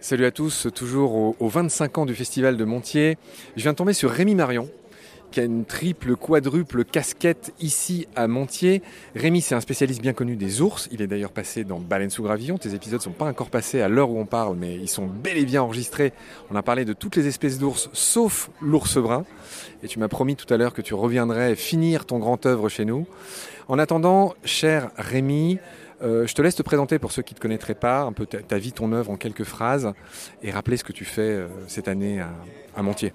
Salut à tous, toujours aux au 25 ans du Festival de Montier. Je viens de tomber sur Rémi Marion, qui a une triple, quadruple casquette ici à Montier. Rémi, c'est un spécialiste bien connu des ours. Il est d'ailleurs passé dans Baleine sous gravillon. Tes épisodes ne sont pas encore passés à l'heure où on parle, mais ils sont bel et bien enregistrés. On a parlé de toutes les espèces d'ours, sauf l'ours brun. Et tu m'as promis tout à l'heure que tu reviendrais finir ton grand œuvre chez nous. En attendant, cher Rémi, euh, je te laisse te présenter pour ceux qui ne te connaîtraient pas, un peu ta, vie, ton œuvre en quelques phrases, et rappeler ce que tu fais euh, cette année à, Montier.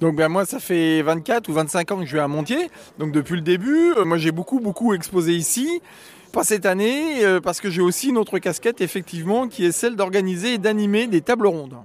Donc ben moi ça fait 24 ou 25 ans que je vais à Montier. Donc depuis le début, euh, moi j'ai beaucoup beaucoup exposé ici. Pas cette année parce que j'ai aussi une autre casquette effectivement qui est celle d'organiser et d'animer des tables rondes.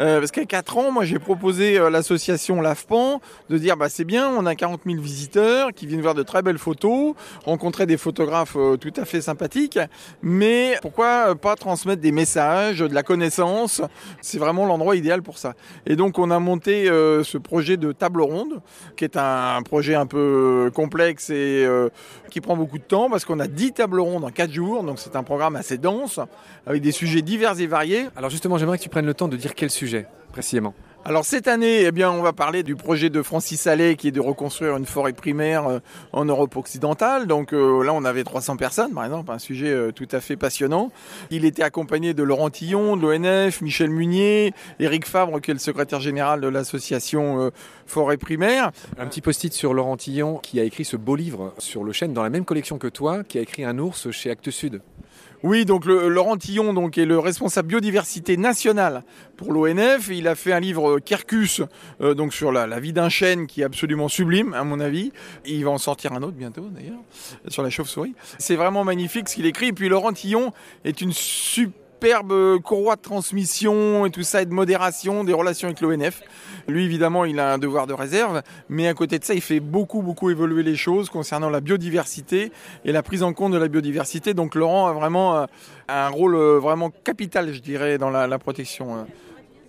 Euh, parce qu'à 4 ans, moi j'ai proposé à l'association LAFPAN de dire bah c'est bien, on a 40 000 visiteurs qui viennent voir de très belles photos, rencontrer des photographes euh, tout à fait sympathiques, mais pourquoi pas transmettre des messages, de la connaissance? C'est vraiment l'endroit idéal pour ça. Et donc on a monté euh, ce projet de table ronde, qui est un projet un peu complexe et euh, qui prend beaucoup de temps parce qu'on a 10 tables rondes en 4 jours, donc c'est un programme assez dense avec des sujets divers et variés. Alors justement, j'aimerais que tu prennes le temps de dire quel sujet précisément alors cette année, eh bien, on va parler du projet de Francis Allais qui est de reconstruire une forêt primaire euh, en Europe occidentale. Donc euh, là, on avait 300 personnes, par exemple, un sujet euh, tout à fait passionnant. Il était accompagné de Laurent Tillon, de l'ONF, Michel Munier, Éric Fabre, qui est le secrétaire général de l'association Forêt primaire. Un petit post-it sur Laurent Tillon qui a écrit ce beau livre sur le chêne dans la même collection que toi, qui a écrit Un ours chez Actes Sud. Oui, donc le, Laurent Tillon donc, est le responsable biodiversité nationale pour l'ONF. Il a fait un livre Kerkus euh, donc sur la, vie d'un chêne qui est absolument sublime, à mon avis. Il va en sortir un autre bientôt, d'ailleurs, sur la chauve-souris. C'est vraiment magnifique ce qu'il écrit. Et puis Laurent Tillon est une super superbe courroie de transmission et tout ça et de modération des relations avec l'ONF. Lui, évidemment, il a un devoir de réserve, mais à côté de ça, il fait beaucoup, beaucoup évoluer les choses concernant la biodiversité et la prise en compte de la biodiversité. Donc Laurent a vraiment euh, un rôle euh, vraiment capital, je dirais, dans la, la protection.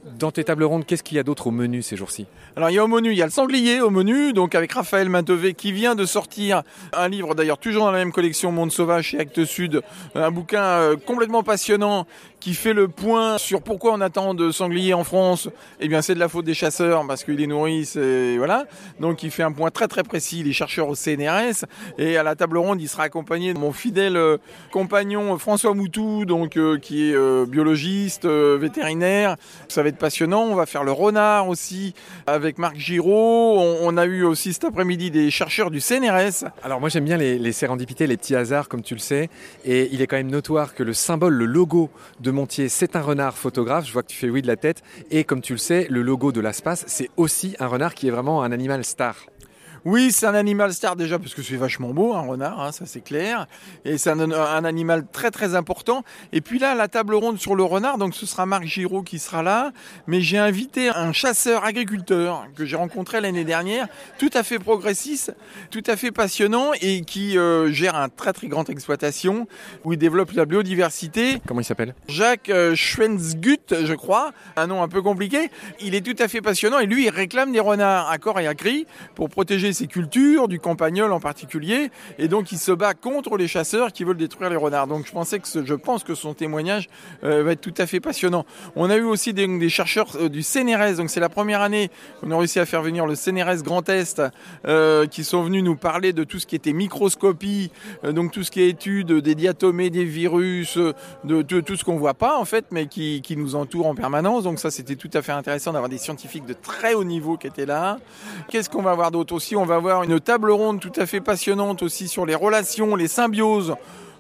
Dans tes tables rondes, qu'est-ce qu'il y a d'autre au menu ces jours-ci? Alors il y a au menu, il y a le sanglier au menu, donc avec Raphaël Maintevé qui vient de sortir un livre d'ailleurs toujours dans la même collection Monde Sauvage chez Actes Sud, un bouquin euh, complètement passionnant qui fait le point sur pourquoi on attend de sangliers en France. Eh bien c'est de la faute des chasseurs parce qu'ils les nourrissent et voilà. Donc il fait un point très très précis, les chercheurs au CNRS et à la table ronde il sera accompagné de mon fidèle euh, compagnon François Moutou donc euh, qui est euh, biologiste, euh, vétérinaire. Ça va être passionnant. On va faire le renard aussi avec Marc Giraud. On, on a eu aussi cet après-midi des chercheurs du CNRS. Alors moi j'aime bien les, les sérendipités, les petits hasards comme tu le sais, et il est quand même notoire que le symbole, le logo de Montier, c'est un renard photographe. Je vois que tu fais oui de la tête, et comme tu le sais, le logo de l'Aspace, c'est aussi un renard qui est vraiment un animal star. Oui, c'est un animal star déjà parce que c'est vachement beau, un renard, hein, ça c'est clair. Et c'est un, un, animal très très important. Et puis là, la table ronde sur le renard, donc ce sera Marc Giraud qui sera là. Mais j'ai invité un chasseur agriculteur que j'ai rencontré l'année dernière, tout à fait progressiste, tout à fait passionnant et qui euh, gère un très très grande exploitation où il développe la biodiversité. Comment il s'appelle? Jacques euh, Schwenzgut, je crois, un nom un peu compliqué. Il est tout à fait passionnant et lui, il réclame des renards à corps et à cri pour protéger ses cultures, du campagnol en particulier, et donc il se bat contre les chasseurs qui veulent détruire les renards. Donc je pensais que ce, je pense que son témoignage euh, va être tout à fait passionnant. On a eu aussi des, chercheurs euh, du CNRS, donc c'est la première année qu'on a réussi à faire venir le CNRS Grand Est, euh, qui sont venus nous parler de tout ce qui était microscopie, donc tout ce qui est étude des diatomées, des virus, de, tout ce qu'on voit pas en fait, mais qui, qui nous entoure en permanence. Donc ça c'était tout à fait intéressant d'avoir des scientifiques de très haut niveau qui étaient là. Qu'est-ce qu'on va avoir d'autre aussi? On va avoir une table ronde tout à fait passionnante aussi sur les relations, les symbioses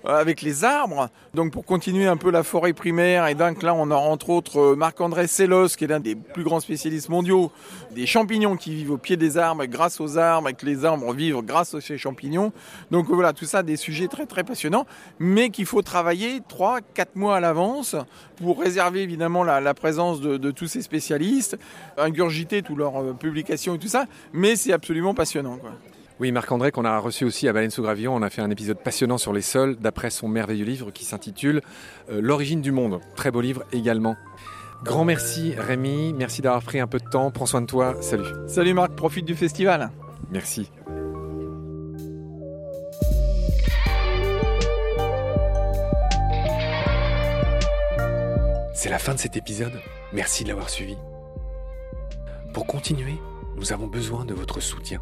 avec les arbres. Donc pour continuer un peu la forêt primaire, et donc là on a entre autres euh, Marc-André Sellos, qui est l'un des plus grands spécialistes mondiaux des champignons qui vivent au pied des arbres grâce aux arbres, et que les arbres vivent grâce à ces champignons. Donc voilà, tout ça des sujets très très passionnants, mais qu'il faut travailler 3-4 mois à l'avance pour réserver évidemment la, présence de, tous ces spécialistes, ingurgiter toutes leurs euh, publications et tout ça, mais c'est absolument passionnant. Oui, Marc-André, qu'on a reçu aussi à Baleine sous Gravillon, on a fait un épisode passionnant sur les sols, d'après son merveilleux livre qui s'intitule euh, L'origine du monde. Très beau livre également. Grand merci Rémi, merci d'avoir pris un peu de temps, prends soin de toi, salut. Salut Marc, profite du festival. Merci. C'est la fin de cet épisode. Merci de l'avoir suivi. Pour continuer, nous avons besoin de votre soutien.